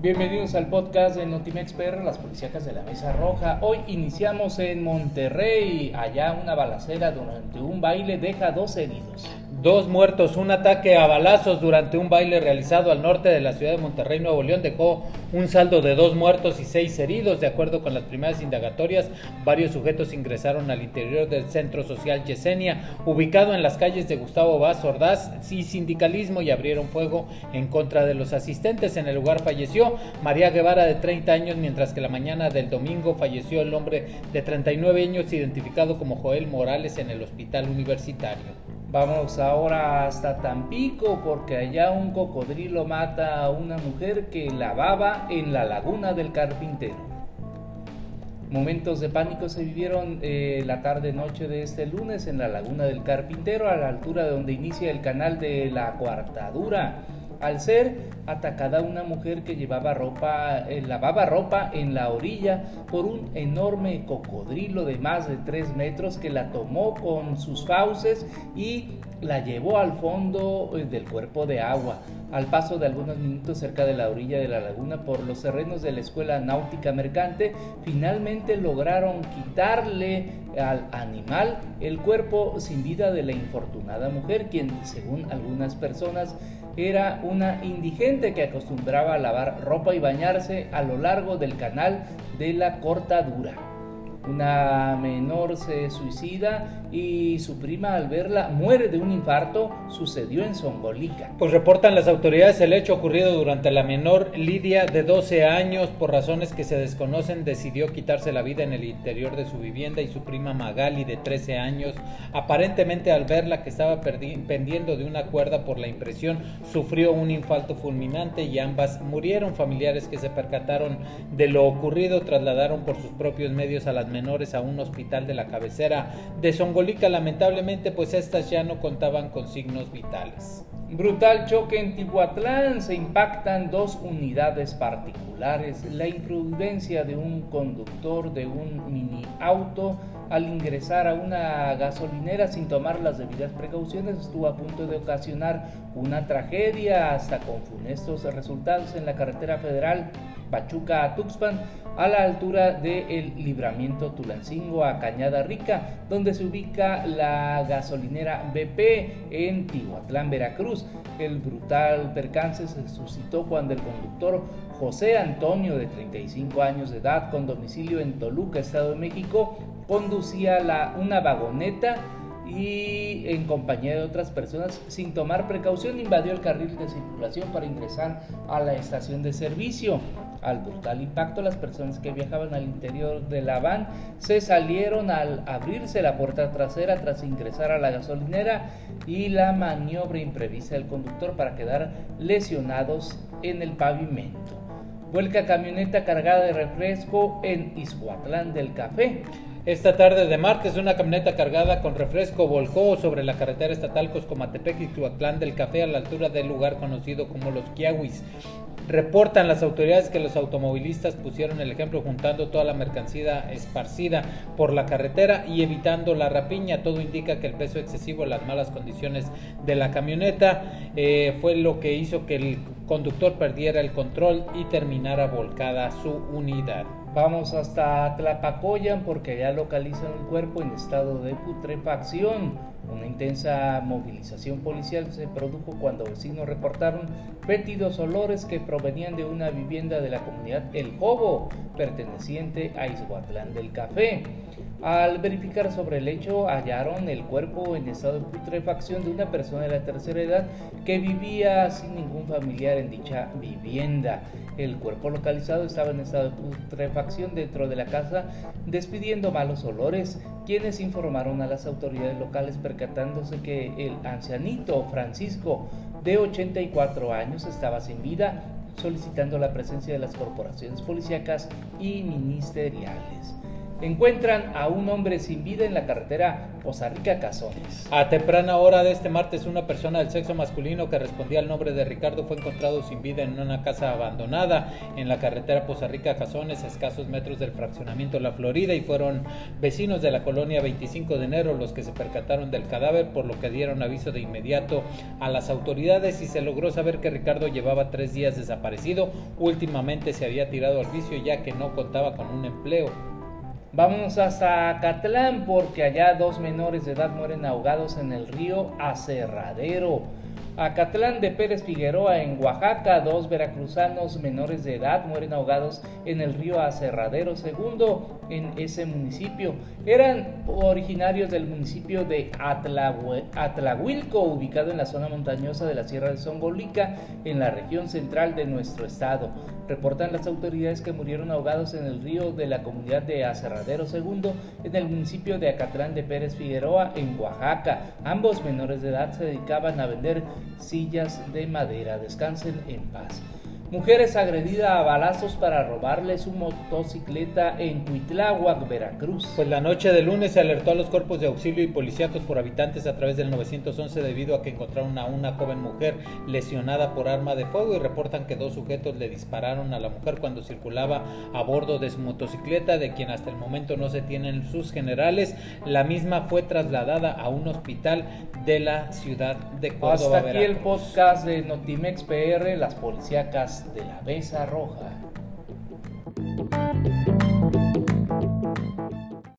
Bienvenidos al podcast de Notimex PR, las policíacas de la Mesa Roja. Hoy iniciamos en Monterrey, allá una balacera durante un baile deja dos heridos. Dos muertos, un ataque a balazos durante un baile realizado al norte de la ciudad de Monterrey, Nuevo León, dejó un saldo de dos muertos y seis heridos. De acuerdo con las primeras indagatorias, varios sujetos ingresaron al interior del centro social Yesenia, ubicado en las calles de Gustavo Vaz Ordaz y Sindicalismo, y abrieron fuego en contra de los asistentes. En el lugar falleció María Guevara, de 30 años, mientras que la mañana del domingo falleció el hombre de 39 años, identificado como Joel Morales, en el hospital universitario. Vamos ahora hasta Tampico porque allá un cocodrilo mata a una mujer que lavaba en la laguna del carpintero. Momentos de pánico se vivieron eh, la tarde-noche de este lunes en la laguna del carpintero a la altura de donde inicia el canal de la Cuartadura al ser atacada una mujer que llevaba ropa, eh, lavaba ropa en la orilla por un enorme cocodrilo de más de 3 metros que la tomó con sus fauces y la llevó al fondo eh, del cuerpo de agua. Al paso de algunos minutos cerca de la orilla de la laguna por los terrenos de la Escuela Náutica Mercante, finalmente lograron quitarle al animal el cuerpo sin vida de la infortunada mujer, quien según algunas personas era una indigente que acostumbraba a lavar ropa y bañarse a lo largo del canal de la cortadura. Una menor se suicida y su prima al verla muere de un infarto, sucedió en Songolica. Pues reportan las autoridades el hecho ocurrido durante la menor Lidia de 12 años por razones que se desconocen decidió quitarse la vida en el interior de su vivienda y su prima Magali de 13 años aparentemente al verla que estaba pendiendo de una cuerda por la impresión sufrió un infarto fulminante y ambas murieron familiares que se percataron de lo ocurrido trasladaron por sus propios medios a las menores a un hospital de la cabecera de Songolica. Lamentablemente, pues estas ya no contaban con signos vitales. Brutal choque en Tihuatlán, se impactan dos unidades particulares. La imprudencia de un conductor de un mini auto al ingresar a una gasolinera sin tomar las debidas precauciones estuvo a punto de ocasionar una tragedia hasta con funestos resultados en la carretera federal Pachuca a Tuxpan a la altura del libramiento Tulancingo a Cañada Rica, donde se ubica la gasolinera BP en Tihuatlán, Veracruz. El brutal percance se suscitó cuando el conductor José Antonio, de 35 años de edad, con domicilio en Toluca, Estado de México, conducía la, una vagoneta y en compañía de otras personas sin tomar precaución invadió el carril de circulación para ingresar a la estación de servicio. Al brutal impacto, las personas que viajaban al interior de la van se salieron al abrirse la puerta trasera tras ingresar a la gasolinera y la maniobra imprevista del conductor para quedar lesionados en el pavimento. Vuelca camioneta cargada de refresco en Izhuatlán del Café. Esta tarde de martes, una camioneta cargada con refresco volcó sobre la carretera estatal Coscomatepec y Izhuatlán del Café a la altura del lugar conocido como Los Kiawis. Reportan las autoridades que los automovilistas pusieron el ejemplo juntando toda la mercancía esparcida por la carretera y evitando la rapiña. Todo indica que el peso excesivo, las malas condiciones de la camioneta eh, fue lo que hizo que el conductor perdiera el control y terminara volcada su unidad. Vamos hasta Tlapacoyan porque ya localizan un cuerpo en estado de putrefacción. Una intensa movilización policial se produjo cuando vecinos reportaron fétidos olores que provenían de una vivienda de la comunidad El Jobo, perteneciente a Izhuatlán del Café. Al verificar sobre el hecho, hallaron el cuerpo en estado de putrefacción de una persona de la tercera edad que vivía sin ningún familiar en dicha vivienda. El cuerpo localizado estaba en estado de putrefacción dentro de la casa, despidiendo malos olores, quienes informaron a las autoridades locales percatándose que el ancianito Francisco, de 84 años, estaba sin vida, solicitando la presencia de las corporaciones policíacas y ministeriales. Encuentran a un hombre sin vida en la carretera Poza Rica. A temprana hora de este martes, una persona del sexo masculino que respondía al nombre de Ricardo fue encontrado sin vida en una casa abandonada en la carretera Poza Rica a escasos metros del fraccionamiento La Florida, y fueron vecinos de la colonia 25 de enero los que se percataron del cadáver, por lo que dieron aviso de inmediato a las autoridades y se logró saber que Ricardo llevaba tres días desaparecido. Últimamente se había tirado al vicio ya que no contaba con un empleo. Vamos a Zacatlán porque allá dos menores de edad mueren ahogados en el río Acerradero. Acatlán de Pérez Figueroa, en Oaxaca, dos veracruzanos menores de edad mueren ahogados en el río Acerradero segundo en ese municipio. Eran originarios del municipio de Atlahuilco, ubicado en la zona montañosa de la Sierra de Songolica, en la región central de nuestro estado. Reportan las autoridades que murieron ahogados en el río de la comunidad de Acerradero segundo en el municipio de Acatlán de Pérez Figueroa, en Oaxaca. Ambos menores de edad se dedicaban a vender sillas de madera. Descansen en paz. Mujeres agredida a balazos para robarle su motocicleta en Cuitláhuac, Veracruz. Pues la noche de lunes se alertó a los cuerpos de auxilio y policíacos por habitantes a través del 911 debido a que encontraron a una joven mujer lesionada por arma de fuego y reportan que dos sujetos le dispararon a la mujer cuando circulaba a bordo de su motocicleta, de quien hasta el momento no se tienen sus generales. La misma fue trasladada a un hospital de la ciudad de Córdoba. Hasta aquí el podcast de Notimex PR, las policíacas de la Besa Roja.